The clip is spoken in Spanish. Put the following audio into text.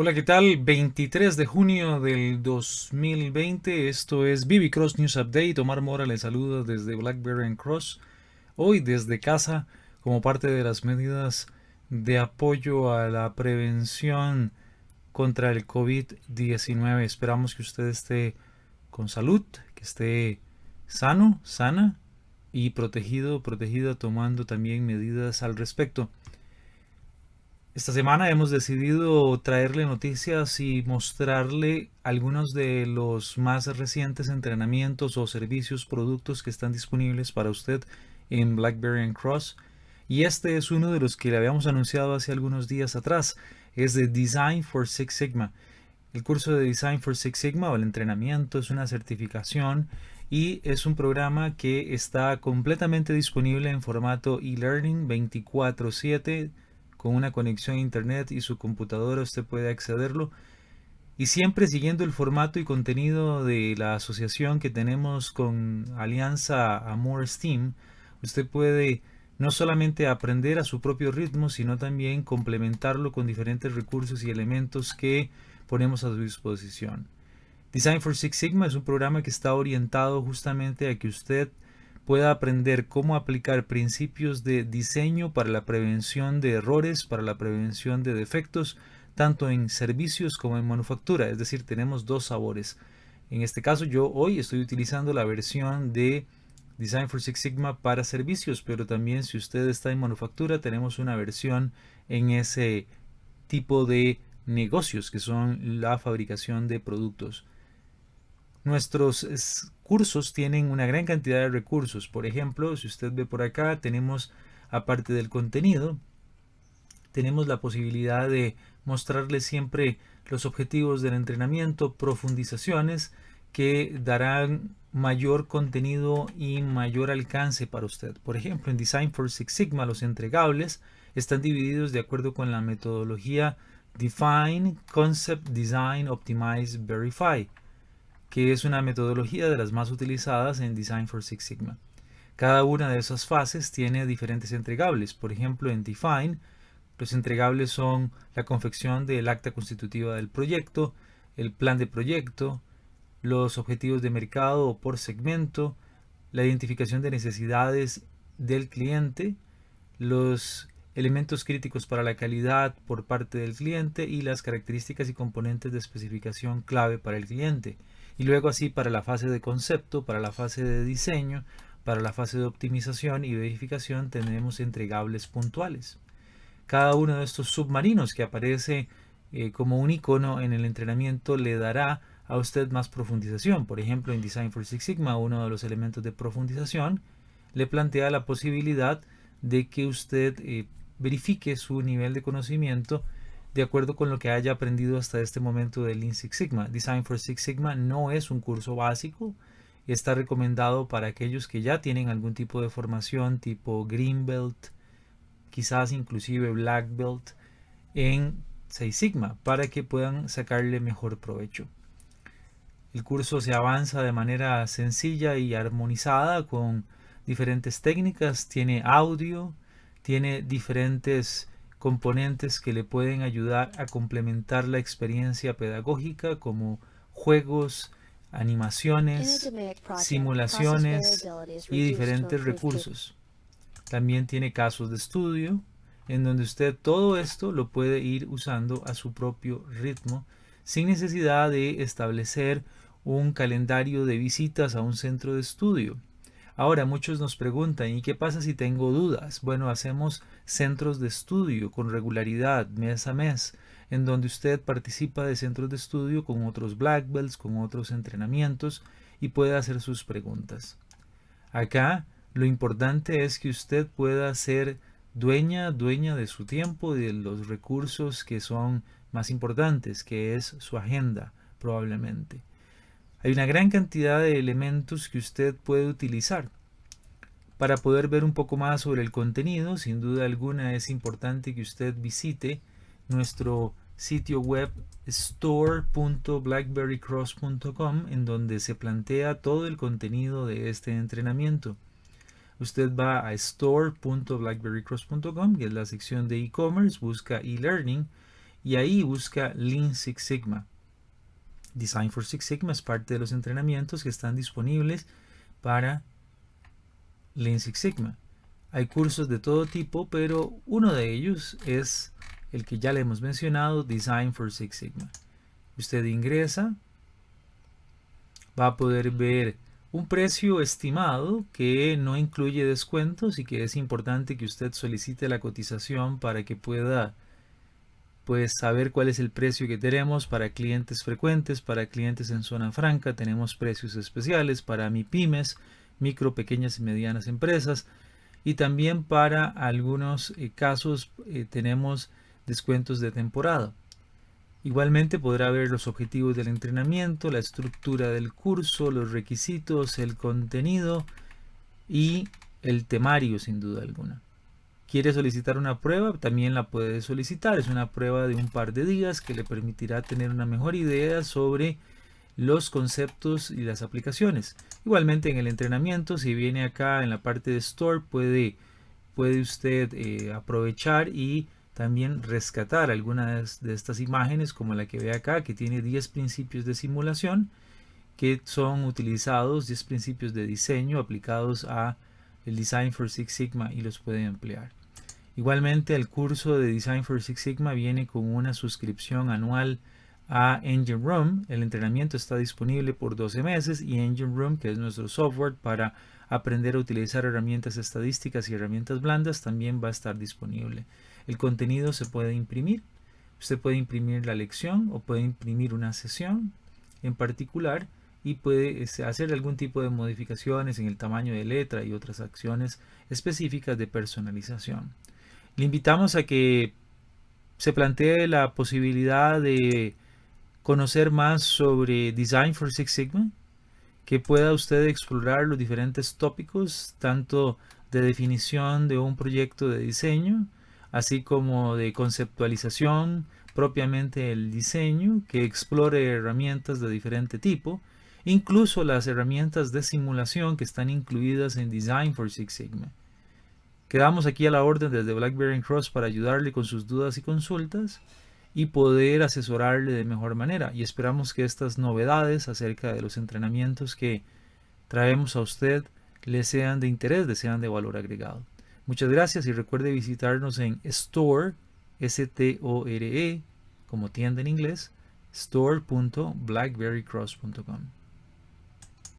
Hola, ¿qué tal? 23 de junio del 2020, esto es BB Cross News Update. Omar Mora les saluda desde Blackberry and Cross. Hoy desde casa, como parte de las medidas de apoyo a la prevención contra el COVID-19. Esperamos que usted esté con salud, que esté sano, sana y protegido, protegida, tomando también medidas al respecto. Esta semana hemos decidido traerle noticias y mostrarle algunos de los más recientes entrenamientos o servicios, productos que están disponibles para usted en BlackBerry and Cross. Y este es uno de los que le habíamos anunciado hace algunos días atrás. Es de Design for Six Sigma. El curso de Design for Six Sigma o el entrenamiento es una certificación y es un programa que está completamente disponible en formato e-learning 24/7 con una conexión a internet y su computadora usted puede accederlo y siempre siguiendo el formato y contenido de la asociación que tenemos con Alianza Amor Steam, usted puede no solamente aprender a su propio ritmo, sino también complementarlo con diferentes recursos y elementos que ponemos a su disposición. Design for Six Sigma es un programa que está orientado justamente a que usted pueda aprender cómo aplicar principios de diseño para la prevención de errores, para la prevención de defectos, tanto en servicios como en manufactura. Es decir, tenemos dos sabores. En este caso yo hoy estoy utilizando la versión de Design for Six Sigma para servicios, pero también si usted está en manufactura tenemos una versión en ese tipo de negocios que son la fabricación de productos. Nuestros cursos tienen una gran cantidad de recursos. Por ejemplo, si usted ve por acá, tenemos, aparte del contenido, tenemos la posibilidad de mostrarle siempre los objetivos del entrenamiento, profundizaciones que darán mayor contenido y mayor alcance para usted. Por ejemplo, en Design for Six Sigma, los entregables están divididos de acuerdo con la metodología Define, Concept, Design, Optimize, Verify es una metodología de las más utilizadas en Design for Six Sigma. Cada una de esas fases tiene diferentes entregables. Por ejemplo, en Define, los entregables son la confección del acta constitutiva del proyecto, el plan de proyecto, los objetivos de mercado por segmento, la identificación de necesidades del cliente, los elementos críticos para la calidad por parte del cliente y las características y componentes de especificación clave para el cliente y luego así para la fase de concepto, para la fase de diseño, para la fase de optimización y verificación tenemos entregables puntuales. Cada uno de estos submarinos que aparece eh, como un icono en el entrenamiento le dará a usted más profundización. Por ejemplo, en Design for Six Sigma, uno de los elementos de profundización le plantea la posibilidad de que usted eh, verifique su nivel de conocimiento de acuerdo con lo que haya aprendido hasta este momento del Lean Six Sigma. Design for Six Sigma no es un curso básico, está recomendado para aquellos que ya tienen algún tipo de formación tipo Green Belt, quizás inclusive Black Belt en Six Sigma para que puedan sacarle mejor provecho. El curso se avanza de manera sencilla y armonizada con diferentes técnicas, tiene audio, tiene diferentes componentes que le pueden ayudar a complementar la experiencia pedagógica como juegos, animaciones, simulaciones y diferentes recursos. También tiene casos de estudio en donde usted todo esto lo puede ir usando a su propio ritmo sin necesidad de establecer un calendario de visitas a un centro de estudio. Ahora muchos nos preguntan, ¿y qué pasa si tengo dudas? Bueno, hacemos centros de estudio con regularidad, mes a mes, en donde usted participa de centros de estudio con otros black belts, con otros entrenamientos y puede hacer sus preguntas. Acá lo importante es que usted pueda ser dueña, dueña de su tiempo y de los recursos que son más importantes, que es su agenda probablemente. Hay una gran cantidad de elementos que usted puede utilizar. Para poder ver un poco más sobre el contenido, sin duda alguna es importante que usted visite nuestro sitio web store.blackberrycross.com en donde se plantea todo el contenido de este entrenamiento. Usted va a store.blackberrycross.com, que es la sección de e-commerce, busca e-learning y ahí busca Lean Six Sigma. Design for Six Sigma es parte de los entrenamientos que están disponibles para Lean Six Sigma. Hay cursos de todo tipo, pero uno de ellos es el que ya le hemos mencionado, Design for Six Sigma. Usted ingresa, va a poder ver un precio estimado que no incluye descuentos y que es importante que usted solicite la cotización para que pueda pues saber cuál es el precio que tenemos para clientes frecuentes, para clientes en zona franca, tenemos precios especiales para MIPIMES, micro, pequeñas y medianas empresas y también para algunos eh, casos eh, tenemos descuentos de temporada. Igualmente podrá ver los objetivos del entrenamiento, la estructura del curso, los requisitos, el contenido y el temario sin duda alguna. ¿Quiere solicitar una prueba? También la puede solicitar. Es una prueba de un par de días que le permitirá tener una mejor idea sobre los conceptos y las aplicaciones. Igualmente en el entrenamiento, si viene acá en la parte de Store, puede, puede usted eh, aprovechar y también rescatar algunas de estas imágenes como la que ve acá que tiene 10 principios de simulación que son utilizados 10 principios de diseño aplicados a el Design for Six Sigma y los puede emplear. Igualmente el curso de Design for Six Sigma viene con una suscripción anual a Engine Room. El entrenamiento está disponible por 12 meses y Engine Room, que es nuestro software para aprender a utilizar herramientas estadísticas y herramientas blandas, también va a estar disponible. El contenido se puede imprimir. Usted puede imprimir la lección o puede imprimir una sesión en particular y puede este, hacer algún tipo de modificaciones en el tamaño de letra y otras acciones específicas de personalización. Le invitamos a que se plantee la posibilidad de conocer más sobre Design for Six Sigma, que pueda usted explorar los diferentes tópicos, tanto de definición de un proyecto de diseño, así como de conceptualización, propiamente el diseño, que explore herramientas de diferente tipo, incluso las herramientas de simulación que están incluidas en Design for Six Sigma. Quedamos aquí a la orden desde BlackBerry Cross para ayudarle con sus dudas y consultas y poder asesorarle de mejor manera. Y esperamos que estas novedades acerca de los entrenamientos que traemos a usted le sean de interés, le sean de valor agregado. Muchas gracias y recuerde visitarnos en store, S-T-O-R-E, como tienda en inglés, store.blackberrycross.com.